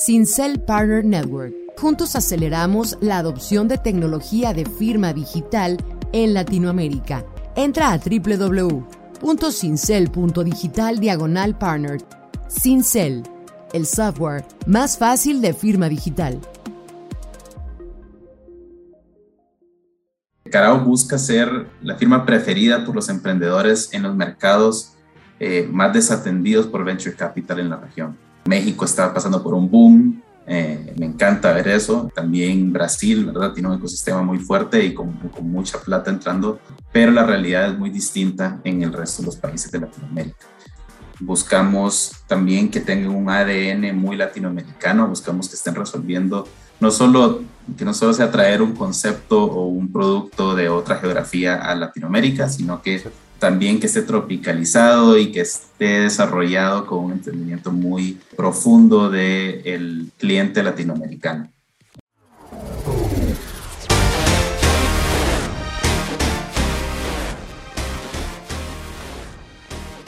Sincel Partner Network. Juntos aceleramos la adopción de tecnología de firma digital en Latinoamérica. Entra a www.cincel.digital diagonal partner. Cincel, el software más fácil de firma digital. Carao busca ser la firma preferida por los emprendedores en los mercados eh, más desatendidos por venture capital en la región. México está pasando por un boom, eh, me encanta ver eso. También Brasil, ¿verdad? Tiene un ecosistema muy fuerte y con, con, mucha plata entrando, pero la realidad es muy distinta en el resto de los países de Latinoamérica. Buscamos también que tengan un ADN muy latinoamericano, buscamos que estén resolviendo no solo que no solo sea traer un concepto o un producto de otra geografía a Latinoamérica, sino que también que esté tropicalizado y que esté desarrollado con un entendimiento muy profundo del cliente latinoamericano.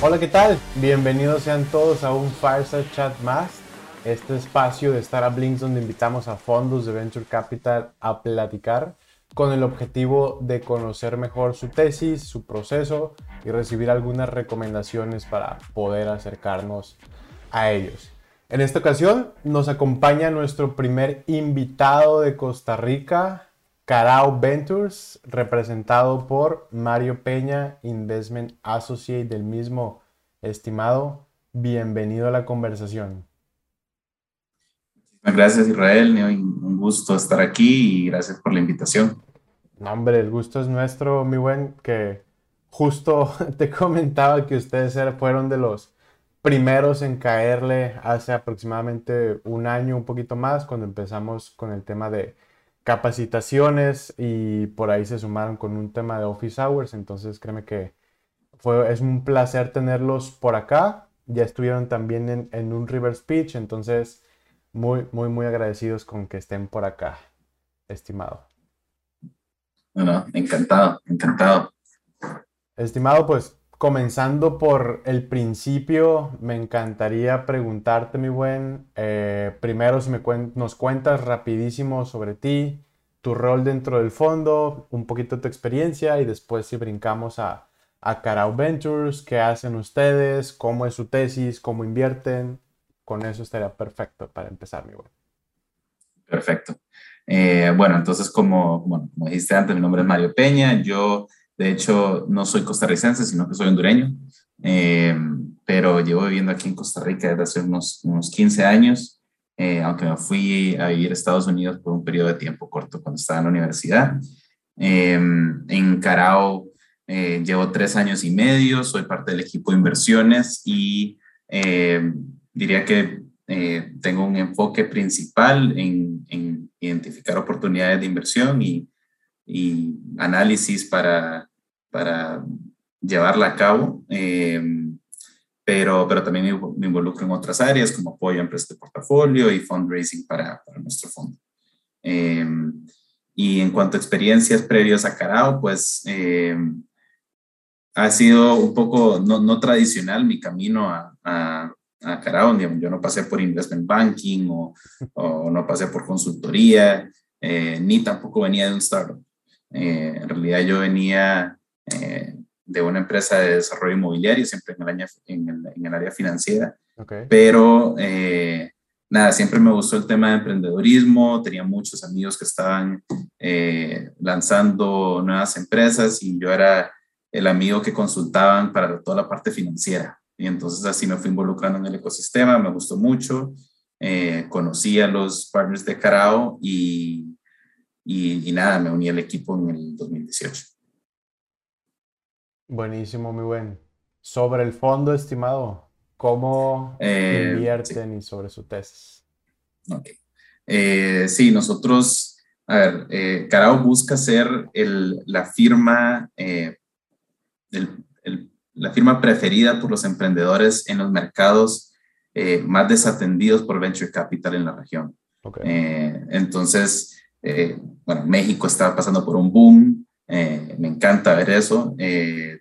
Hola, ¿qué tal? Bienvenidos sean todos a un Fireside Chat más, este espacio de Startup Links donde invitamos a fondos de Venture Capital a platicar con el objetivo de conocer mejor su tesis, su proceso y recibir algunas recomendaciones para poder acercarnos a ellos. En esta ocasión nos acompaña nuestro primer invitado de Costa Rica, Carao Ventures, representado por Mario Peña, Investment Associate del mismo estimado. Bienvenido a la conversación. Gracias Israel, un gusto estar aquí y gracias por la invitación. No, hombre, el gusto es nuestro, mi buen, que justo te comentaba que ustedes fueron de los primeros en caerle hace aproximadamente un año, un poquito más, cuando empezamos con el tema de capacitaciones y por ahí se sumaron con un tema de office hours, entonces créeme que fue, es un placer tenerlos por acá, ya estuvieron también en, en un River Speech, entonces muy, muy, muy agradecidos con que estén por acá, estimado. Bueno, encantado, encantado. Estimado, pues comenzando por el principio, me encantaría preguntarte, mi buen, eh, primero si me nos cuentas rapidísimo sobre ti, tu rol dentro del fondo, un poquito tu experiencia y después si brincamos a, a Ventures, qué hacen ustedes, cómo es su tesis, cómo invierten con eso estaría perfecto para empezar, mi buen. Perfecto. Eh, bueno, entonces, como, bueno, como dijiste antes, mi nombre es Mario Peña. Yo, de hecho, no soy costarricense, sino que soy hondureño. Eh, pero llevo viviendo aquí en Costa Rica desde hace unos, unos 15 años, eh, aunque me fui a vivir a Estados Unidos por un periodo de tiempo corto cuando estaba en la universidad. en Carao llevo tres años y medio, soy parte del equipo de inversiones y diría que eh, tengo un enfoque principal en, identificar oportunidades de inversión y, análisis para, para llevarla a cabo. Eh, pero, pero también me involucro en otras áreas como apoyo a empresas de portafolio y fundraising para, para nuestro fondo. Eh, y en cuanto a experiencias previas a Carao, pues ha sido un poco no, no tradicional mi camino a, a ah, Carao, yo no pasé por investment banking o, o no pasé por consultoría, eh, ni tampoco venía de un startup. Eh, en realidad yo venía eh, de una empresa de desarrollo inmobiliario, siempre en el, año, en el, en el área financiera, pero nada, siempre me gustó el tema de emprendedorismo, tenía muchos amigos que estaban lanzando nuevas empresas y yo era el amigo que consultaban para toda la parte financiera. Y entonces así me fui involucrando en el ecosistema, me gustó mucho, eh, conocí a los partners de Carao y, y, nada, me uní al equipo en el 2018. Buenísimo, muy buen. Sobre el fondo, estimado, ¿cómo eh, invierten y sobre su tesis? Ok. Eh, sí, nosotros, a ver, eh, Carao busca ser el, la firma, el, el la firma preferida por los emprendedores en los mercados eh, más desatendidos por venture capital en la región. Eh, entonces, eh, bueno, México está pasando por un boom, me encanta ver eso.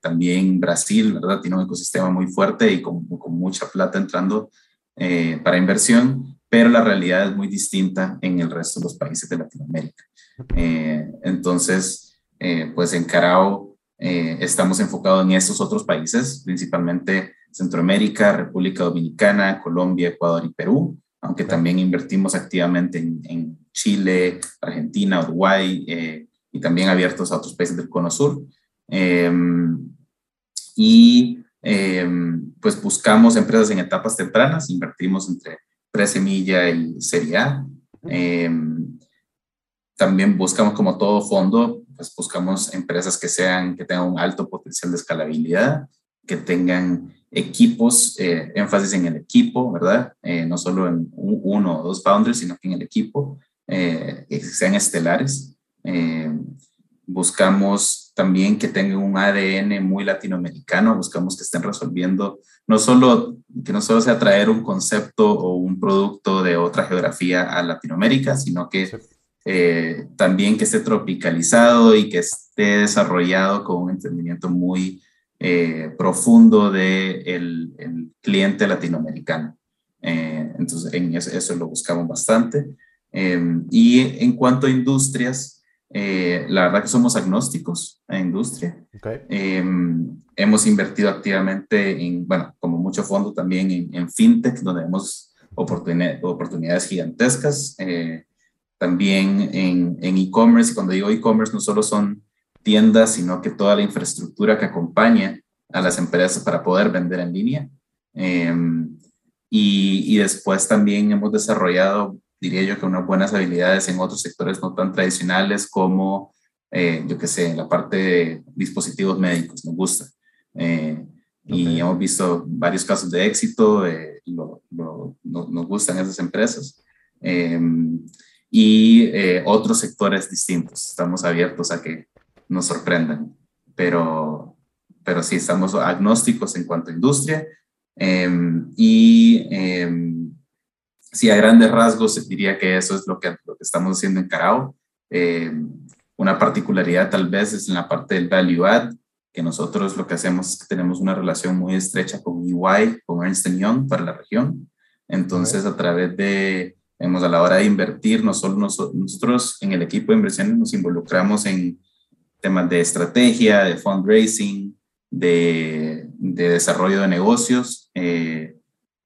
también Brasil, ¿verdad? Tiene un ecosistema muy fuerte y con, con mucha plata entrando para inversión, pero la realidad es muy distinta en el resto de los países de Latinoamérica. Entonces, pues en Carao eh, estamos enfocados en estos otros países, principalmente Centroamérica, República Dominicana, Colombia, Ecuador y Perú, aunque también invertimos activamente en, Chile, Argentina, Uruguay y también abiertos a otros países del Cono Sur. y pues buscamos empresas en etapas tempranas, invertimos entre pre-semilla y serie A. También buscamos, como todo fondo, pues buscamos empresas que, sean, que tengan un alto potencial de escalabilidad, que tengan equipos, eh, énfasis en el equipo, ¿verdad? Eh, no solo en uno o dos founders, sino que en el equipo, eh, que sean estelares. buscamos también que tengan un ADN muy latinoamericano, buscamos que estén resolviendo, no solo, que no solo sea traer un concepto o un producto de otra geografía a Latinoamérica, sino que eh, también que esté tropicalizado y que esté desarrollado con un entendimiento muy eh, profundo del de el cliente latinoamericano. Eh, entonces, en eso, lo buscamos bastante. Em, y en cuanto a industrias, la verdad que somos agnósticos a industria. Em, hemos invertido activamente en, bueno, como mucho fondo también en, en fintech, donde vemos oportunidades gigantescas también en e-commerce. y cuando digo e-commerce, no solo son tiendas, sino que toda la infraestructura que acompaña a las empresas para poder vender en línea. Em, y, y, después también hemos desarrollado, diría yo, que unas buenas habilidades en otros sectores no tan tradicionales como, eh, yo qué sé, la parte de dispositivos médicos, nos gusta. Eh, y hemos visto varios casos de éxito, eh, lo, nos gustan esas empresas. Y eh, otros sectores distintos. Estamos abiertos a que nos sorprendan, pero, pero sí, estamos agnósticos en cuanto a industria em, y eh, sí, a grandes rasgos diría que eso es lo que, lo que estamos haciendo en Carao. Em, una particularidad tal vez es en la parte del value add, que nosotros lo que hacemos es que tenemos una relación muy estrecha con EY, con Ernst Young para la región. Entonces, a través de Hemos a la hora de invertir, no solo nosotros en el equipo de inversiones nos involucramos en temas de estrategia, de fundraising, de, de desarrollo de negocios, eh,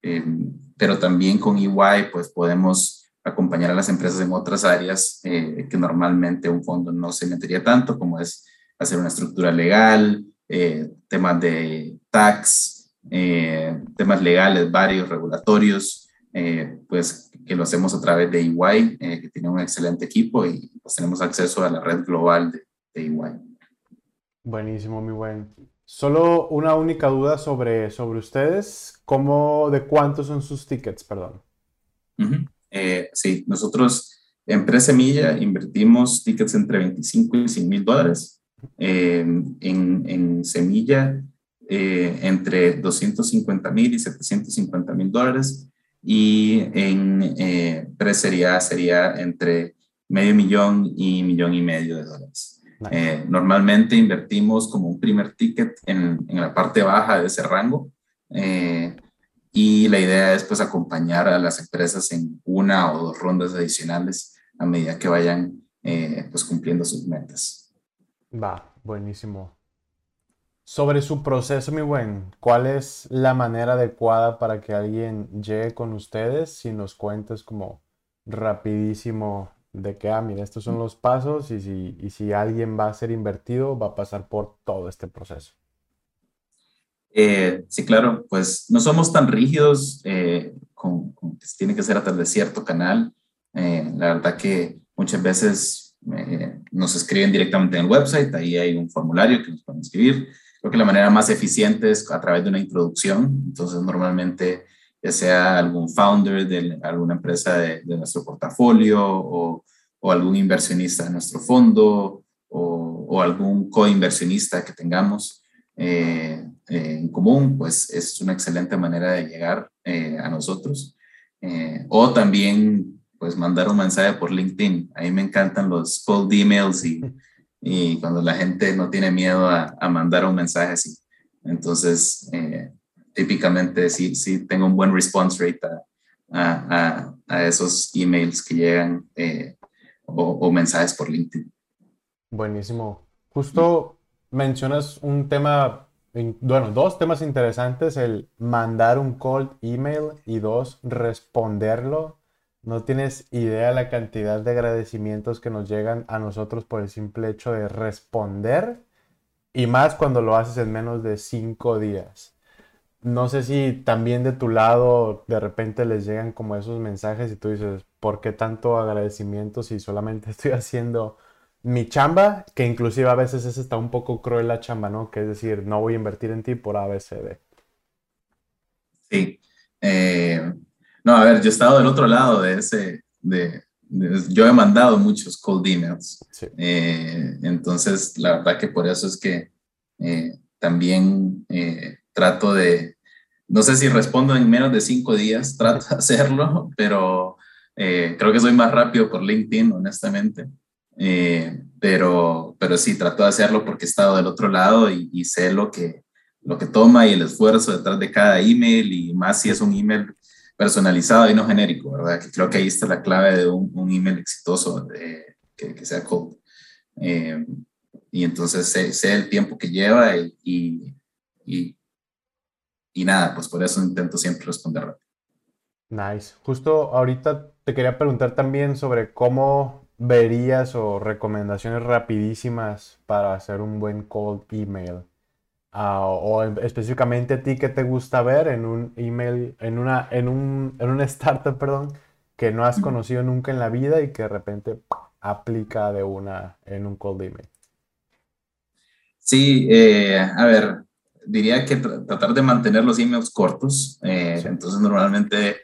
em, pero también con EY pues podemos acompañar a las empresas en otras áreas eh, que normalmente un fondo no se metería tanto, como es hacer una estructura legal, eh, temas de tax, temas legales varios, regulatorios, pues que lo hacemos a través de EY, eh, que tiene un excelente equipo y pues tenemos acceso a la red global de, de EY. Buenísimo, muy buen. Solo una única duda sobre, sobre ustedes. ¿Cómo, de cuántos son sus tickets, perdón? Eh, sí, nosotros en Presemilla invertimos tickets entre 25 y 100 mil dólares. Eh, en, en, Semilla entre 250 mil y 750 mil dólares y en eh, sería, sería entre medio millón y millón y medio de dólares. Eh, normalmente invertimos como un primer ticket en, en la parte baja de ese rango eh, y la idea es pues acompañar a las empresas en una o dos rondas adicionales a medida que vayan eh, pues cumpliendo sus metas. Va, buenísimo. Sobre su proceso, mi buen, ¿cuál es la manera adecuada para que alguien llegue con ustedes? Si nos cuentas como rapidísimo de que, ah, mira, estos son los pasos y si, y si alguien va a ser invertido, va a pasar por todo este proceso. Eh, sí, claro, pues no somos tan rígidos eh, con, que tiene que ser a través de cierto canal. Eh, la verdad que muchas veces nos escriben directamente en el website, ahí hay un formulario que nos pueden escribir. Creo que la manera más eficiente es a través de una introducción. Entonces, normalmente, ya sea algún founder de alguna empresa de, nuestro portafolio o, o, algún inversionista de nuestro fondo o, o algún coinversionista que tengamos eh, eh, en común, pues es una excelente manera de llegar eh, a nosotros. o también, pues mandar un mensaje por LinkedIn. A mí me encantan los cold emails y y cuando la gente no tiene miedo a, a mandar un mensaje así. Entonces, eh, típicamente sí, sí tengo un buen response rate a, a, esos emails que llegan eh, o, mensajes por LinkedIn. Buenísimo. Justo mencionas un tema, bueno, dos temas interesantes, el mandar un cold email y dos, responderlo. No tienes idea la cantidad de agradecimientos que nos llegan a nosotros por el simple hecho de responder y más cuando lo haces en menos de cinco días. No sé si también de tu lado de repente les llegan como esos mensajes y tú dices, ¿por qué tanto agradecimiento si solamente estoy haciendo mi chamba? Que inclusive a veces es está un poco cruel la chamba, ¿no? Que es decir, no voy a invertir en ti por ABCD. Sí. Eh, no, a ver, yo he estado del otro lado de ese, de, yo he mandado muchos cold emails. Eh, entonces, la verdad que por eso es que eh, también trato de, no sé si respondo en menos de cinco días, trato de hacerlo, pero eh, creo que soy más rápido por LinkedIn, honestamente. Eh, pero, pero sí, trato de hacerlo porque he estado del otro lado y, sé lo que, lo que toma y el esfuerzo detrás de cada email y más si es un email personalizado y no genérico, ¿verdad? Que creo que ahí está la clave de un, email exitoso que, que, sea cold. Eh, y entonces sé, sé, el tiempo que lleva y, y y nada, pues por eso intento siempre responder. Nice. Justo ahorita te quería preguntar también sobre cómo verías o recomendaciones rapidísimas para hacer un buen cold email. Ah, o específicamente a ti, ¿qué te gusta ver en un email, en una, en un, en una startup, perdón, que no has conocido nunca en la vida y que de repente aplica de una en un cold email? Sí, eh, a ver, diría que tratar de mantener los emails cortos. Eh, entonces, normalmente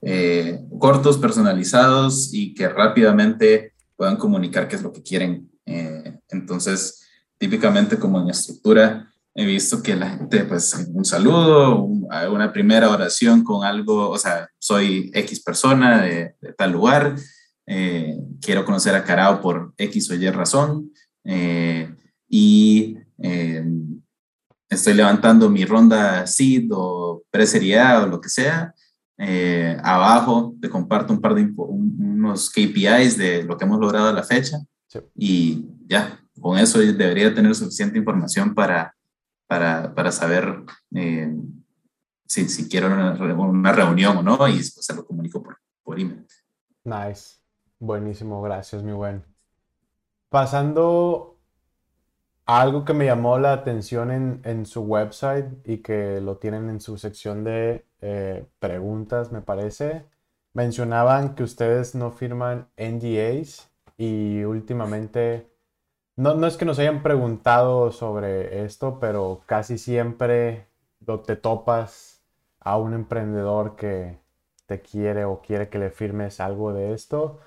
eh, cortos, personalizados y que rápidamente puedan comunicar qué es lo que quieren. Eh, entonces, típicamente como en estructura, he visto que la gente, pues, un saludo, una primera oración con algo, o sea, soy X persona de, tal lugar, quiero conocer a Carao por X o Y razón, y estoy levantando mi ronda seed o pre o lo que sea. Eh, abajo te comparto un par de unos KPIs de lo que hemos logrado a la fecha y ya, con eso debería tener suficiente información para, para, para saber eh, si, si, quiero una, reunión o no y se lo comunico por, por email. Nice, buenísimo, gracias mi buen. Pasando algo que me llamó la atención en, su website y que lo tienen en su sección de eh, preguntas, me parece, mencionaban que ustedes no firman NDAs y últimamente, no, no es que nos hayan preguntado sobre esto, pero casi siempre te topas a un emprendedor que te quiere o quiere que le firmes algo de esto.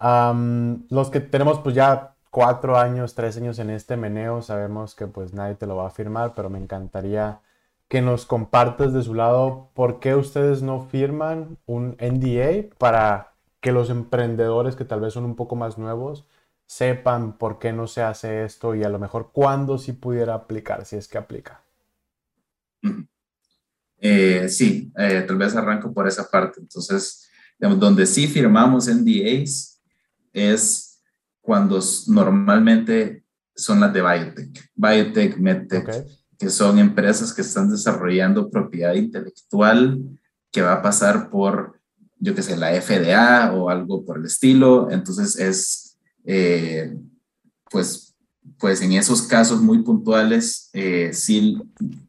los que tenemos pues ya cuatro años, tres años en este meneo, sabemos que pues nadie te lo va a firmar, pero me encantaría que nos compartas de su lado por qué ustedes no firman un NDA para que los emprendedores que tal vez son un poco más nuevos sepan por qué no se hace esto y a lo mejor cuándo sí pudiera aplicar, si es que aplica. Eh, sí, eh, tal vez arranco por esa parte. Entonces, donde sí firmamos NDAs es cuando normalmente son las de biotech, biotech, medtech, que son empresas que están desarrollando propiedad intelectual que va a pasar por, yo qué sé, la FDA o algo por el estilo. Entonces es, eh, pues, pues en esos casos muy puntuales eh, sí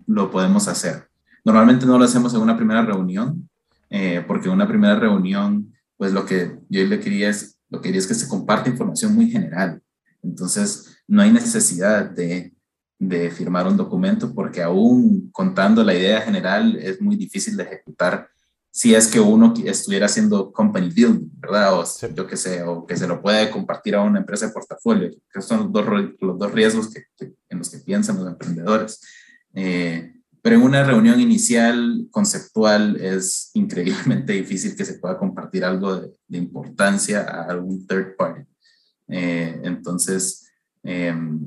lo podemos hacer. Normalmente no lo hacemos en una primera reunión, eh, porque en una primera reunión, pues lo que yo le quería es lo que quería es que se comparte información muy general. Entonces, no hay necesidad de, de firmar un documento porque aún contando la idea general es muy difícil de ejecutar si es que uno estuviera haciendo company building, ¿verdad? O yo qué sé, o que se lo puede compartir a una empresa de portafolio, que son los dos, los dos riesgos que, en los que piensan los emprendedores. Eh, pero en una reunión inicial conceptual es increíblemente difícil que se pueda compartir algo de, importancia a algún third party. Eh, entonces, em,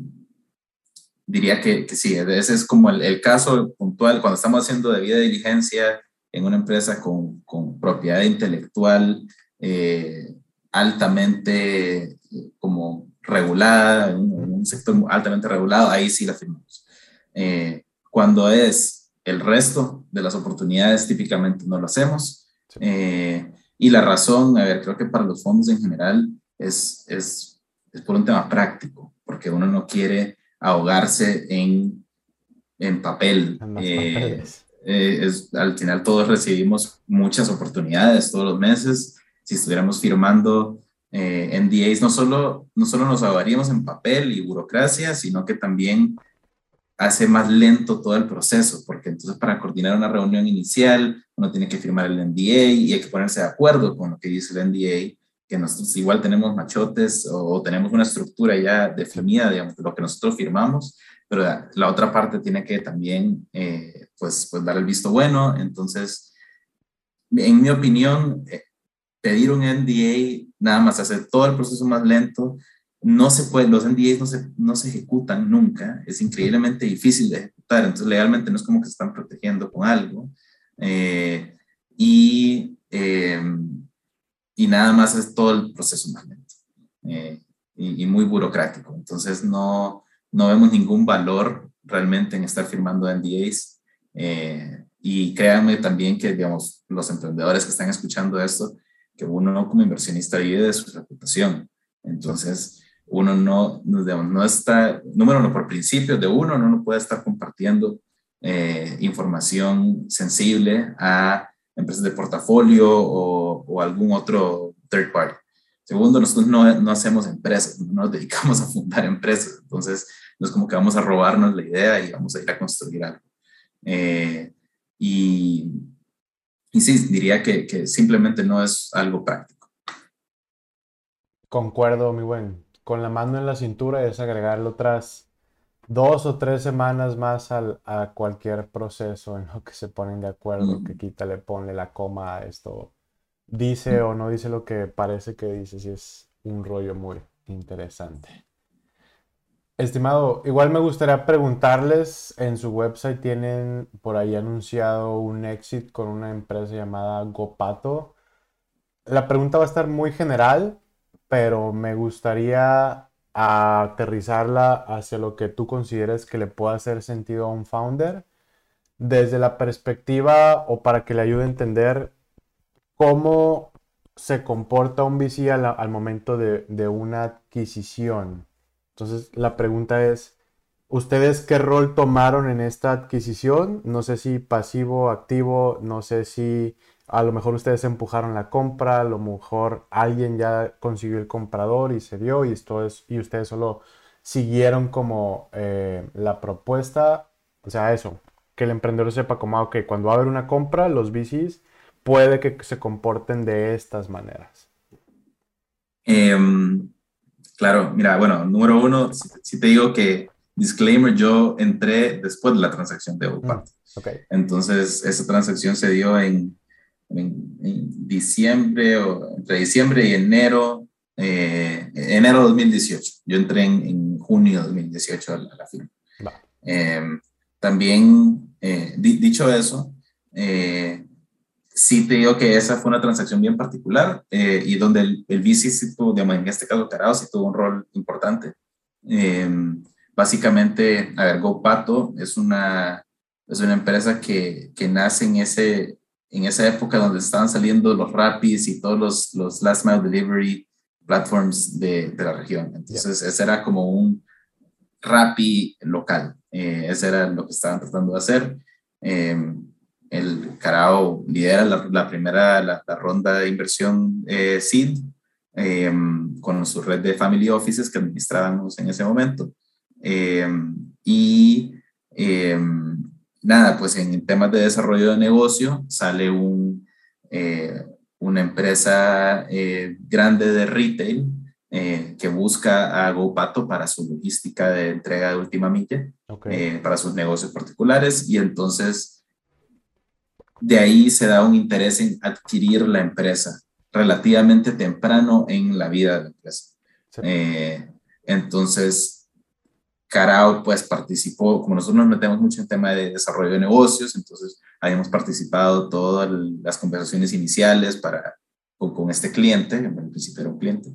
diría que, que, sí, ese es como el, el, caso puntual. Cuando estamos haciendo debida diligencia, en una empresa con, con propiedad intelectual eh, altamente eh, como regulada, un, un, sector altamente regulado, ahí sí la firmamos. Eh, cuando es el resto de las oportunidades, típicamente no lo hacemos. y la razón, a ver, creo que para los fondos en general es, es, es por un tema práctico, porque uno no quiere ahogarse en, en papel. Eh, eh, es, al final todos recibimos muchas oportunidades todos los meses. Si estuviéramos firmando eh, NDAs, no solo, no solo nos ahogaríamos en papel y burocracia, sino que también hace más lento todo el proceso, porque entonces para coordinar una reunión inicial uno tiene que firmar el NDA y hay que ponerse de acuerdo con lo que dice el NDA, que nosotros igual tenemos machotes o, tenemos una estructura ya definida, digamos, de lo que nosotros firmamos, pero la, otra parte tiene que también, eh, pues, pues dar el visto bueno. Entonces, en mi opinión, eh, pedir un NDA nada más hace todo el proceso más lento. No se puede, los NDAs no se, no se ejecutan nunca, es increíblemente difícil de ejecutar, entonces legalmente no es como que se están protegiendo con algo. Eh, y, y nada más es todo el proceso más lento y, y, muy burocrático. Entonces no, no vemos ningún valor realmente en estar firmando NDAs. Eh, y créanme también que, digamos, los emprendedores que están escuchando esto, que uno como inversionista vive de su reputación. Entonces, uno no, no está, número uno, por principio de uno, no puede estar compartiendo eh, información sensible a empresas de portafolio o, o, algún otro third party. Segundo, nosotros no, no hacemos empresas, no nos dedicamos a fundar empresas. Entonces, no es como que vamos a robarnos la idea y vamos a ir a construir algo. Eh, y, y sí, diría que, que, simplemente no es algo práctico. Concuerdo, mi buen. Con la mano en la cintura es agregarle otras dos o tres semanas más al, a cualquier proceso en lo que se ponen de acuerdo, que quítale, ponle la coma a esto. Dice o no dice lo que parece que dice, si es un rollo muy interesante. Estimado, igual me gustaría preguntarles, en su website tienen por ahí anunciado un exit con una empresa llamada Gopato. La pregunta va a estar muy general, pero me gustaría aterrizarla hacia lo que tú consideres que le pueda hacer sentido a un founder, desde la perspectiva o para que le ayude a entender cómo se comporta un VC al, momento de, una adquisición. Entonces, la pregunta es, ¿ustedes qué rol tomaron en esta adquisición? No sé si pasivo, activo, no sé si a lo mejor ustedes empujaron la compra, a lo mejor alguien ya consiguió el comprador y se dio y, esto es, y ustedes solo siguieron como eh, la propuesta. O sea, eso, que el emprendedor sepa como, ah, que cuando va a haber una compra, los VCs puede que se comporten de estas maneras. Um Claro, mira, bueno, número uno, si, te digo que, disclaimer, yo entré después de la transacción de Opat. Mm, okay. Entonces, esa transacción se dio en, en, diciembre, o entre diciembre y enero, eh, enero de 2018. Yo entré en, junio de 2018 a la, firma. Em, también, eh, dicho eso, eh, sí te digo que esa fue una transacción bien particular eh, y donde el, el VC, sí tuvo, en este caso Carao, sí tuvo un rol importante. Em, básicamente, a ver, GoPato es una, es una empresa que, que, nace en, ese, en esa época donde estaban saliendo los Rapis y todos los, los last mile delivery platforms de, de la región. Entonces, ese era como un Rappi local. Eh, ese era lo que estaban tratando de hacer. Eh, el Carao lidera la, primera la, ronda de inversión eh, SEED em, con su red de family offices que administrábamos en ese momento. Em, y em, nada, pues en temas de desarrollo de negocio sale un, eh, una empresa eh, grande de retail eh, que busca a GoPato para su logística de entrega de última milla, para sus negocios particulares y entonces de ahí se da un interés en adquirir la empresa relativamente temprano en la vida de la empresa. Eh, entonces, Carao pues participó, como nosotros nos metemos mucho en tema de desarrollo de negocios, entonces habíamos participado todas las conversaciones iniciales para, con, este cliente, en principio era un cliente.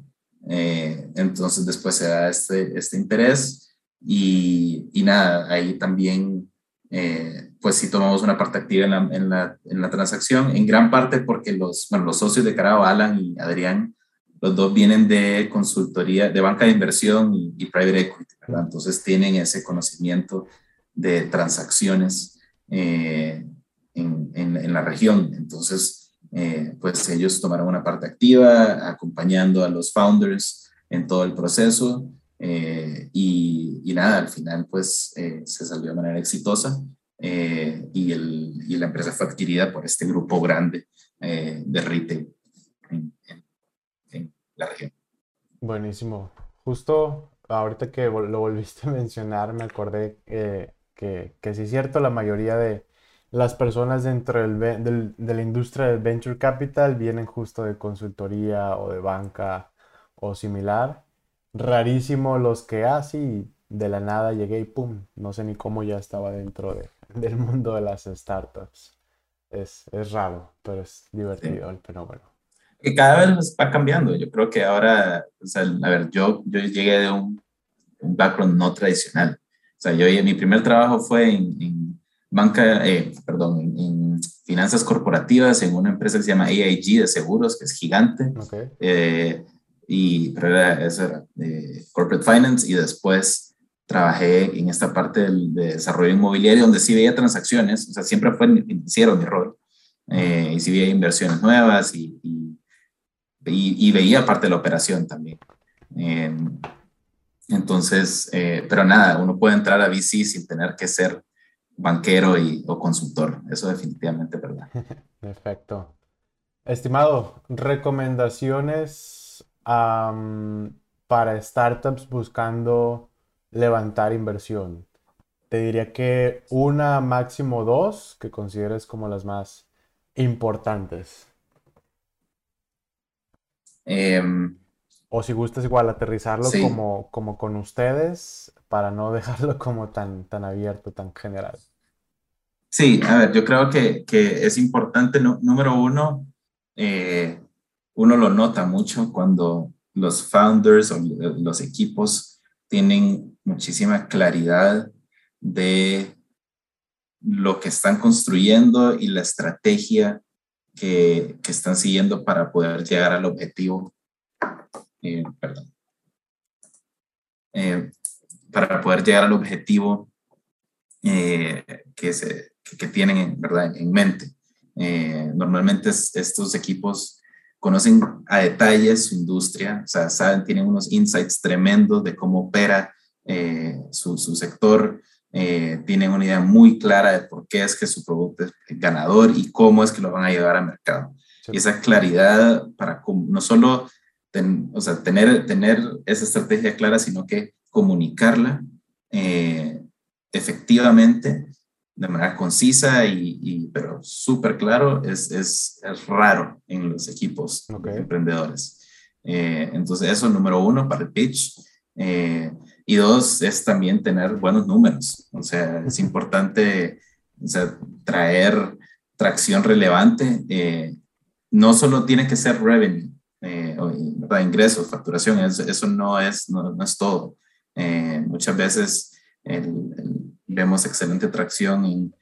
Eh, entonces después se da este, este interés y, y nada, ahí también eh, pues sí tomamos una parte activa en la, en, la, en la, transacción, en gran parte porque los, bueno, los socios de Carao, Alan y Adrián, los dos vienen de consultoría, de banca de inversión y, private equity, ¿verdad? Entonces tienen ese conocimiento de transacciones eh, en, en, la región. Entonces, eh, pues ellos tomaron una parte activa, acompañando a los founders en todo el proceso. Eh, y, y, nada, al final pues se salió de manera exitosa y, el, y, la empresa fue adquirida por este grupo grande de retail en, la región. Buenísimo. Justo ahorita que lo volviste a mencionar, me acordé que, que sí es cierto, la mayoría de las personas dentro del, de la industria del venture capital vienen justo de consultoría o de banca o similar. Rarísimo los que así ah, de la nada llegué y pum, no sé ni cómo ya estaba dentro de, del mundo de las startups. Es, es raro, pero es divertido el fenómeno que cada vez va cambiando. Yo creo que ahora, o sea, a ver, yo, yo llegué de un, un background no tradicional. O sea, yo, mi primer trabajo fue en, banca, eh, perdón, en, finanzas corporativas en una empresa que se llama AIG de seguros, que es gigante. Eh, y, pero era, eso era eh, corporate finance y después trabajé en esta parte del, de desarrollo inmobiliario donde sí veía transacciones, o sea, siempre fue financiero mi rol. y sí veía inversiones nuevas y, y y, veía parte de la operación también. Em, entonces, eh, pero nada, uno puede entrar a VC sin tener que ser banquero y, o consultor. Eso definitivamente verdad. Perfecto. Estimado, recomendaciones para startups buscando levantar inversión. Te diría que una, máximo dos, que consideres como las más importantes. Em, o si gustas igual aterrizarlo como, como con ustedes para no dejarlo como tan, tan abierto, tan general. Sí, a ver, yo creo que, que es importante, número uno, eh, uno lo nota mucho cuando los founders o los equipos tienen muchísima claridad de lo que están construyendo y la estrategia que, están siguiendo para poder llegar al objetivo. Eh, perdón. Eh, para poder llegar al objetivo eh, que, se, que, tienen en, ¿verdad? en mente. normalmente estos equipos conocen a detalle su industria, o sea, saben, tienen unos insights tremendos de cómo opera su, su, sector, eh, tienen una idea muy clara de por qué es que su producto es ganador y cómo es que lo van a llevar al mercado. Y esa claridad para no solo o sea, tener, tener esa estrategia clara, sino que comunicarla eh, efectivamente, de manera concisa y, pero súper claro, es, es, es, raro en los equipos emprendedores. Eh, entonces, eso número uno para el pitch. Y dos, es también tener buenos números. O sea, es importante traer tracción relevante. Eh, no solo tiene que ser revenue, eh, ingresos, facturación, eso, no, es, no, es todo. Eh, muchas veces vemos excelente tracción en,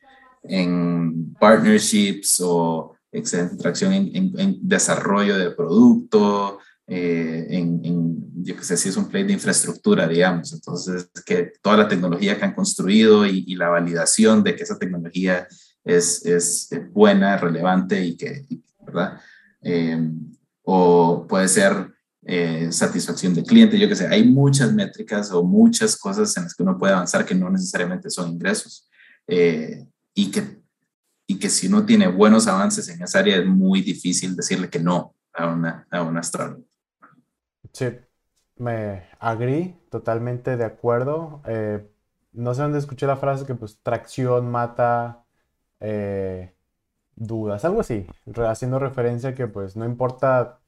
en, partnerships o excelente tracción en, en desarrollo de producto, eh, en, yo que sé, si es un play de infraestructura, digamos. Entonces, que toda la tecnología que han construido y, la validación de que esa tecnología es, es buena, relevante y que, ¿verdad? Em, o puede ser eh, satisfacción de cliente, yo que sé, hay muchas métricas o muchas cosas en las que uno puede avanzar que no necesariamente son ingresos eh, y, que, y que si uno tiene buenos avances en esa área es muy difícil decirle que no a una, a una startup. Sí, me agrí, totalmente de acuerdo. Eh, no sé dónde escuché la frase que pues tracción mata eh, dudas, algo así, haciendo referencia que pues no importa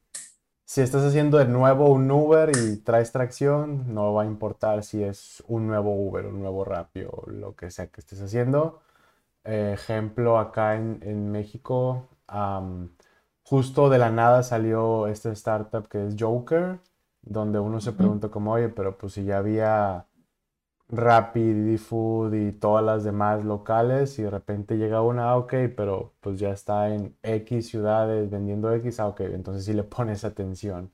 si estás haciendo de nuevo un Uber y traes tracción, no va a importar si es un nuevo Uber, un nuevo Rappi o lo que sea que estés haciendo. ejemplo, acá en, México, justo de la nada salió este startup que es Joker, donde uno se pregunta como, oye, pero pues si ya había Rappi, Food y todas las demás locales y de repente llega una, ah, ok, pero pues ya está en X ciudades vendiendo X, ah, ok, entonces sí le pones atención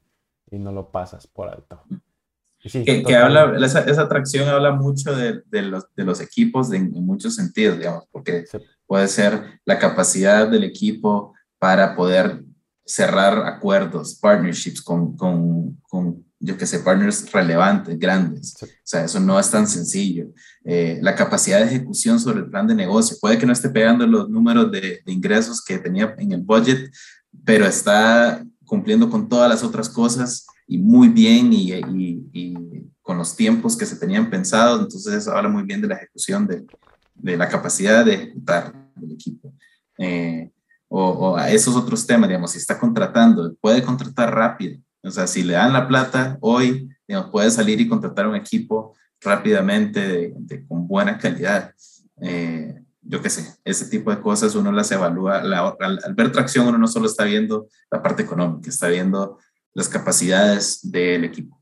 y no lo pasas por alto. que, habla, esa, esa, atracción habla mucho de, de, los, de los, equipos en, muchos sentidos, digamos, porque puede ser la capacidad del equipo para poder cerrar acuerdos, partnerships con, con, con yo que sé, partners relevantes, grandes. O sea, eso no es tan sencillo. Eh, la capacidad de ejecución sobre el plan de negocio, puede que no esté pegando los números de, ingresos que tenía en el budget, pero está cumpliendo con todas las otras cosas y muy bien y, y, con los tiempos que se tenían pensado. Entonces, eso habla muy bien de la ejecución, de, de la capacidad de ejecutar el equipo. Eh, o, o, a esos otros temas, digamos, si está contratando, puede contratar rápido, o sea, si le dan la plata hoy, digamos, puede salir y contratar un equipo rápidamente con buena calidad. Eh, yo qué sé, ese tipo de cosas uno las evalúa. al, ver tracción, uno no solo está viendo la parte económica, está viendo las capacidades del equipo.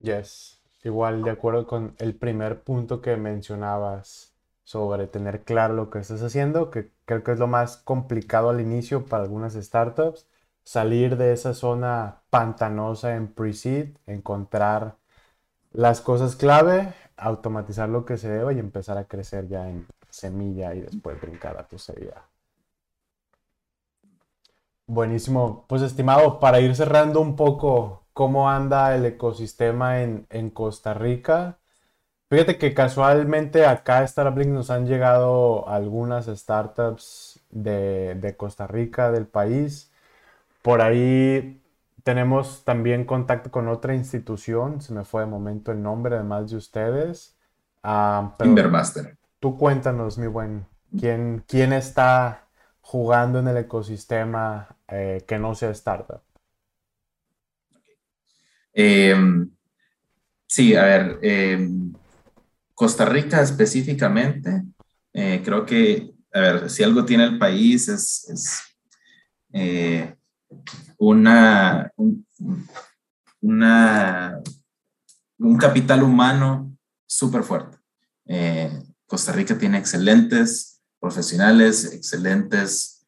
Yes, igual de acuerdo con el primer punto que mencionabas sobre tener claro lo que estás haciendo, que creo que es lo más complicado al inicio para algunas startups salir de esa zona pantanosa en pre-seed, encontrar las cosas clave, automatizar lo que se deba y empezar a crecer ya en semilla y después brincar a tu serie. Buenísimo. Pues estimado, para ir cerrando un poco cómo anda el ecosistema en, Costa Rica. Fíjate que casualmente acá a StartupLink nos han llegado algunas startups de, de Costa Rica, del país por ahí tenemos también contacto con otra institución, se me fue de momento el nombre, además de ustedes. Uh, Invermaster. Tú cuéntanos, mi buen, ¿quién, quién está jugando en el ecosistema eh, que no sea startup? Em, sí, a ver, em, Costa Rica específicamente, eh, creo que, a ver, si algo tiene el país es, eh, una, un, capital humano súper fuerte. Eh, Costa Rica tiene excelentes profesionales, excelentes,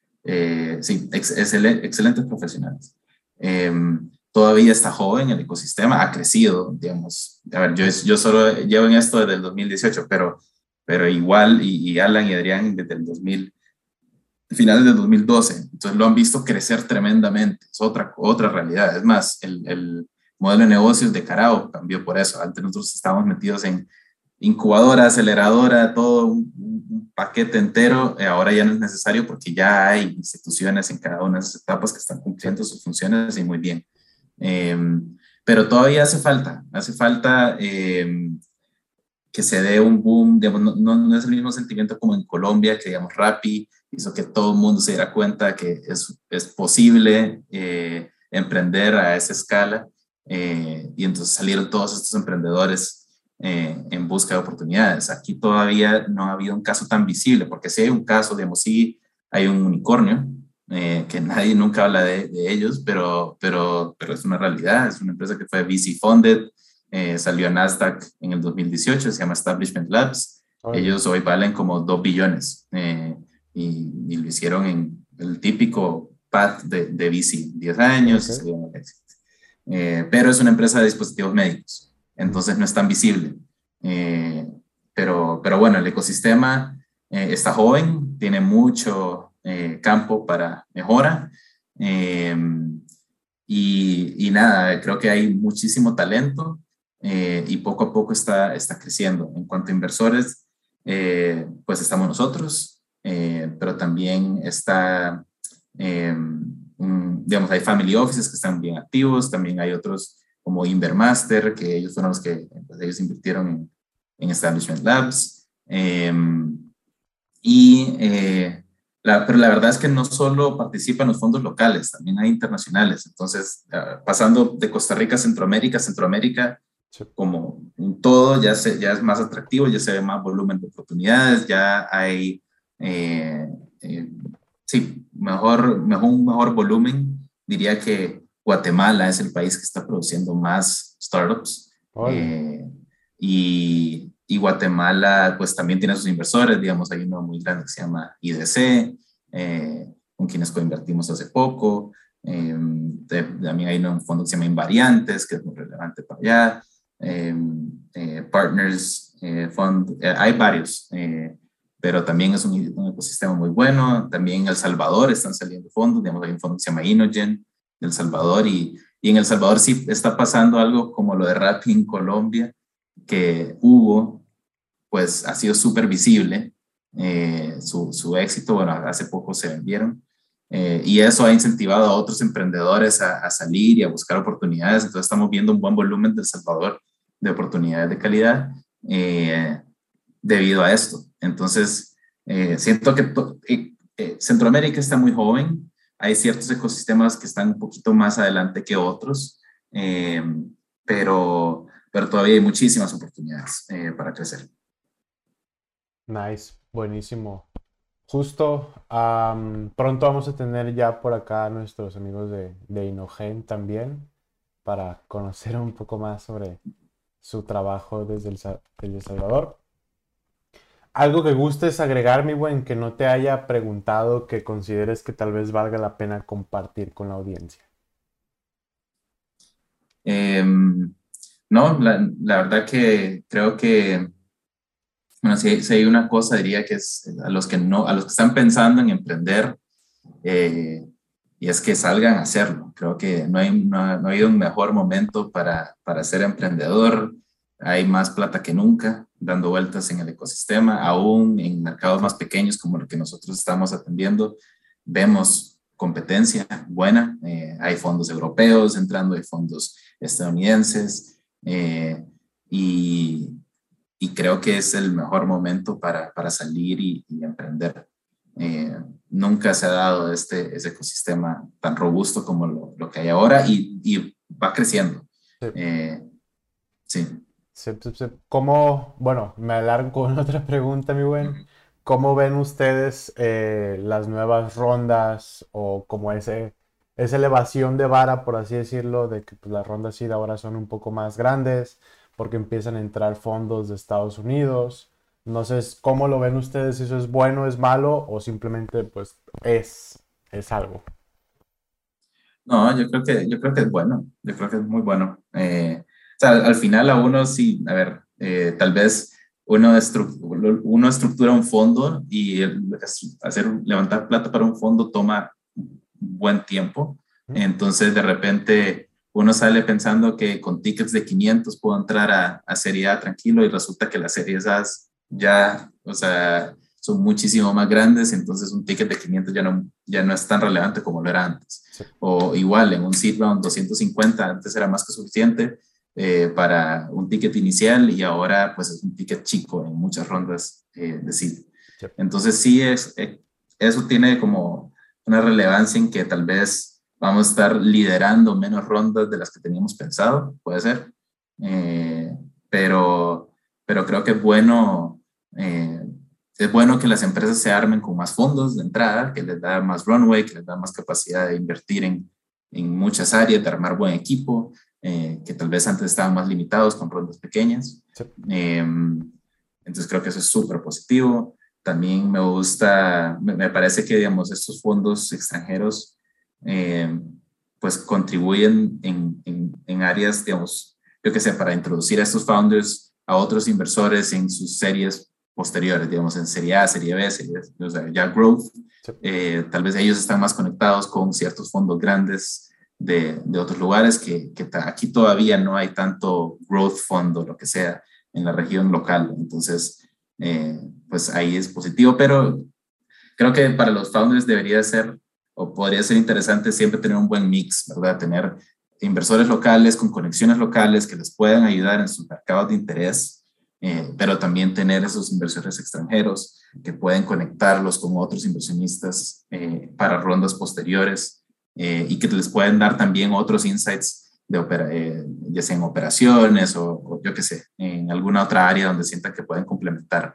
sí, excelentes profesionales. Em, todavía está joven el ecosistema, ha crecido, digamos. A ver, yo, yo solo llevo en esto desde el 2018, pero, pero igual, y, y Alan y Adrián desde el 2000 finales de 2012. Entonces lo han visto crecer tremendamente. Es otra, otra realidad. Es más, el, el modelo de negocios de Carao cambió por eso. Antes nosotros estábamos metidos en incubadora, aceleradora, todo un, paquete entero. Eh, ahora ya no es necesario porque ya hay instituciones en cada una de esas etapas que están cumpliendo sus funciones y muy bien. Em, pero todavía hace falta, hace falta eh, que se dé un boom, no, no, es el mismo sentimiento como en Colombia, que digamos Rappi hizo que todo el mundo se diera cuenta que es, es posible eh, emprender a esa escala eh, y entonces salieron todos estos emprendedores eh, en busca de oportunidades. Aquí todavía no ha habido un caso tan visible, porque si hay un caso, digamos, sí hay un unicornio, que nadie nunca habla de, de, ellos, pero, pero, pero es una realidad, es una empresa que fue VC funded, eh, salió a Nasdaq en el 2018, se llama Establishment Labs. Ellos hoy valen como 2 billones eh, y, lo hicieron en el típico path de, de VC, 10 años. Eh, pero es una empresa de dispositivos médicos, entonces no es tan visible. pero, pero bueno, el ecosistema está joven, tiene mucho campo para mejora. Y, y, nada, creo que hay muchísimo talento. Eh, y poco a poco está, está creciendo. En cuanto a inversores, eh, pues estamos nosotros, eh, pero también está, digamos, hay family offices que están bien activos, también hay otros como Invermaster, que ellos fueron los que pues, ellos invirtieron en, en Establishment Labs. y pero la verdad es que no solo participan los fondos locales, también hay internacionales. Entonces, ah, pasando de Costa Rica a Centroamérica, Centroamérica como un todo ya, se, ya es más atractivo, ya se ve más volumen de oportunidades, ya hay, eh, eh, sí, mejor, mejor, un mejor volumen. Diría que Guatemala es el país que está produciendo más startups. Eh, y, y, Guatemala, pues también tiene sus inversores, digamos, hay uno muy grande que se llama IDC, con quienes coinvertimos hace poco. también hay un fondo que se llama Invariantes, que es muy relevante para allá. Em, eh, partners eh, Fund, eh, hay varios, pero también es un, ecosistema muy bueno. También en El Salvador están saliendo fondos, digamos, hay un fondo que se llama Inogen de El Salvador y, y en El Salvador sí está pasando algo como lo de Rappi en Colombia, que hubo, pues ha sido súper visible su, su éxito, bueno, hace poco se vendieron, eh, y eso ha incentivado a otros emprendedores a, salir y a buscar oportunidades. Entonces estamos viendo un buen volumen de El Salvador de oportunidades de calidad eh, debido a esto. Entonces, eh, siento que eh, Centroamérica está muy joven, hay ciertos ecosistemas que están un poquito más adelante que otros, pero, pero todavía hay muchísimas oportunidades para crecer. Nice, buenísimo. Justo pronto vamos a tener ya por acá a nuestros amigos de, Inogen también para conocer un poco más sobre su trabajo desde El, Salvador. Algo que gustes agregar, mi buen, que no te haya preguntado, que consideres que tal vez valga la pena compartir con la audiencia. Em, no, la, verdad que creo que, bueno, si, hay una cosa, diría que es a los que no, a los que están pensando en emprender, eh, y es que salgan a hacerlo. Creo que no, hay, no, ha, habido un mejor momento para, para ser emprendedor. Hay más plata que nunca dando vueltas en el ecosistema, aún en mercados más pequeños como el que nosotros estamos atendiendo. Vemos competencia buena. Eh, hay fondos europeos entrando, hay fondos estadounidenses. Eh, y, y, creo que es el mejor momento para, para salir y, y emprender. Eh, nunca se ha dado este, ese ecosistema tan robusto como lo, lo que hay ahora y, y va creciendo. Sí. Eh, ¿Cómo, bueno, me alargo con otra pregunta, mi buen. ¿Cómo ven ustedes eh, las nuevas rondas o como ese, esa elevación de vara, por así decirlo, de que pues, las rondas sí ahora son un poco más grandes porque empiezan a entrar fondos de Estados Unidos? No sé cómo lo ven ustedes, si eso es bueno, es malo o simplemente pues es, es algo. No, yo creo que, yo creo que es bueno, yo creo que es muy bueno. Eh, o sea, al final a uno sí, a ver, eh, tal vez uno, uno estructura un fondo y hacer levantar plata para un fondo toma buen tiempo. Entonces, de repente, uno sale pensando que con tickets de 500 puedo entrar a, a Serie A tranquilo y resulta que las series A ya, o sea, son muchísimo más grandes, entonces un ticket de 500 ya no, ya no es tan relevante como lo era antes. O igual, en un seed round 250, antes era más que suficiente eh, para un ticket inicial y ahora pues es un ticket chico en muchas rondas eh, de seed. Entonces sí, es, eh, eso tiene como una relevancia en que tal vez vamos a estar liderando menos rondas de las que teníamos pensado, puede ser, pero, pero creo que es bueno eh, es bueno que las empresas se armen con más fondos de entrada, que les da más runway, que les da más capacidad de invertir en, en muchas áreas, de armar buen equipo, eh, que tal vez antes estaban más limitados con rondas pequeñas. Em, entonces creo que eso es súper positivo. También me gusta, me, parece que, digamos, estos fondos extranjeros, em, pues contribuyen en, en, en, áreas, digamos, yo que sé, para introducir a estos founders a otros inversores en sus series posteriores, digamos, en Serie A, Serie B, serie, o sea, ya Growth, eh, tal vez ellos están más conectados con ciertos fondos grandes de, de otros lugares que, que, aquí todavía no hay tanto Growth Fund o lo que sea en la región local. Entonces, eh, pues ahí es positivo, pero creo que para los founders debería ser o podría ser interesante siempre tener un buen mix, ¿verdad? Tener inversores locales con conexiones locales que les puedan ayudar en sus mercados de interés eh, pero también tener esos inversores extranjeros que pueden conectarlos con otros inversionistas eh, para rondas posteriores eh, y que les pueden dar también otros insights de eh, ya sea en operaciones o, yo qué sé, en alguna otra área donde sientan que pueden complementar.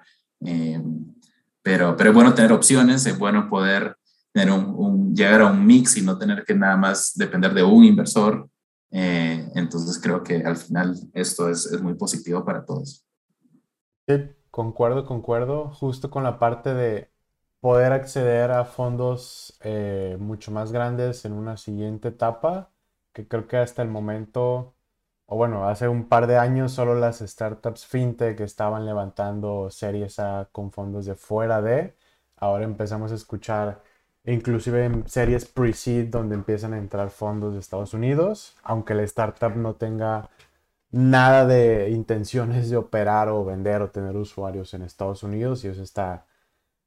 pero, pero es bueno tener opciones, es bueno poder tener un, llegar a un mix y no tener que nada más depender de un inversor. entonces creo que al final esto es, es muy positivo para todos. Sí, concuerdo, concuerdo. Justo con la parte de poder acceder a fondos eh, mucho más grandes en una siguiente etapa, que creo que hasta el momento, o bueno, hace un par de años solo las startups fintech estaban levantando series A con fondos de fuera de, ahora empezamos a escuchar inclusive en series pre-seed donde empiezan a entrar fondos de Estados Unidos, aunque la startup no tenga nada de intenciones de operar o vender o tener usuarios en Estados Unidos y eso está,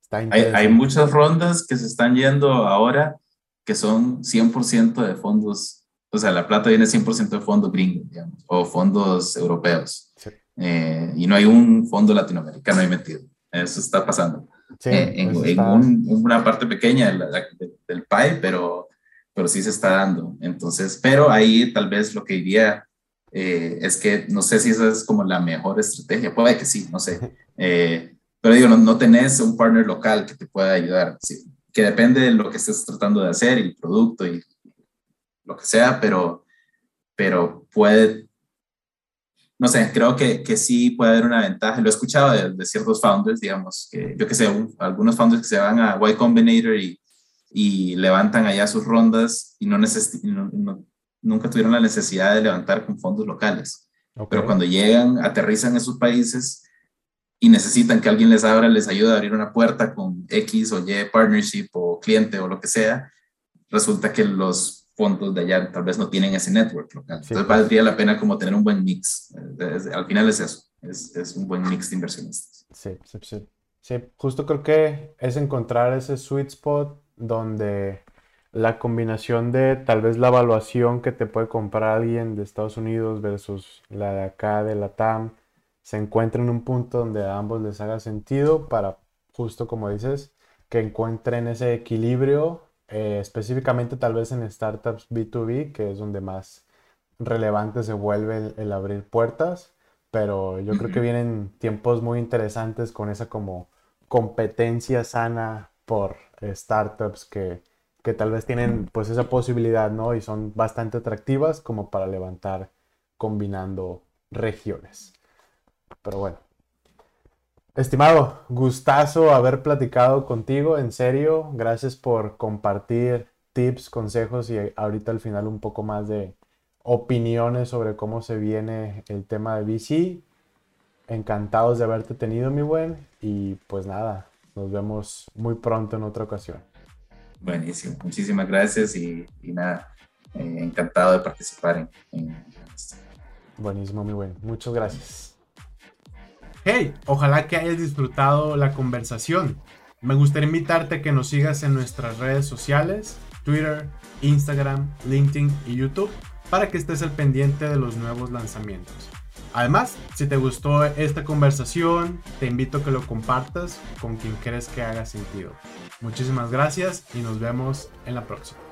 está hay, hay, muchas rondas que se están yendo ahora que son 100% de fondos, o sea, la plata viene 100% de fondos gringos, digamos, o fondos europeos. Eh, y no hay un fondo latinoamericano ahí metido. Eso está pasando. Eh, en, una parte pequeña del, del PAI, pero, pero sí se está dando. Entonces, pero ahí tal vez lo que iría eh, es que no sé si esa es como la mejor estrategia, puede que sí, no sé. Eh, pero digo, no, tenés un partner local que te pueda ayudar, que depende de lo que estés tratando de hacer, y el producto y lo que sea, pero, pero puede, no sé, creo que, que sí puede haber una ventaja. Lo he escuchado de, ciertos founders, digamos, que yo que sé, algunos founders que se van a Y Combinator y, y levantan allá sus rondas y no, no, nunca tuvieron la necesidad de levantar con fondos locales. Pero cuando llegan, aterrizan en sus países y necesitan que alguien les abra, les ayude a abrir una puerta con X o Y partnership o cliente o lo que sea, resulta que los fondos de allá tal vez no tienen ese network local. Entonces valdría la pena como tener un buen mix. al final es eso, es, es, un buen mix de inversionistas. Sí, sí, sí. Sí, justo creo que es encontrar ese sweet spot donde la combinación de tal vez la evaluación que te puede comprar alguien de Estados Unidos versus la de acá de la TAM se encuentra en un punto donde a ambos les haga sentido para, justo como dices, que encuentren ese equilibrio, eh, específicamente tal vez en startups B2B, que es donde más relevante se vuelve el, abrir puertas, pero yo creo que vienen tiempos muy interesantes con esa como competencia sana por startups que que tal vez tienen pues esa posibilidad, ¿no? Y son bastante atractivas como para levantar combinando regiones. Pero bueno. Estimado, gustazo haber platicado contigo, en serio. Gracias por compartir tips, consejos y ahorita al final un poco más de opiniones sobre cómo se viene el tema de VC. Encantados de haberte tenido, mi buen. Y pues nada, nos vemos muy pronto en otra ocasión. Buenísimo, muchísimas gracias y, nada, eh, encantado de participar en, esto. Buenísimo, muy bueno. Muchas gracias. Hey, ojalá que hayas disfrutado la conversación. Me gustaría invitarte a que nos sigas en nuestras redes sociales, Twitter, Instagram, LinkedIn y YouTube, para que estés al pendiente de los nuevos lanzamientos. Además, si te gustó esta conversación, te invito a que lo compartas con quien crees que haga sentido. Muchísimas gracias y nos vemos en la próxima.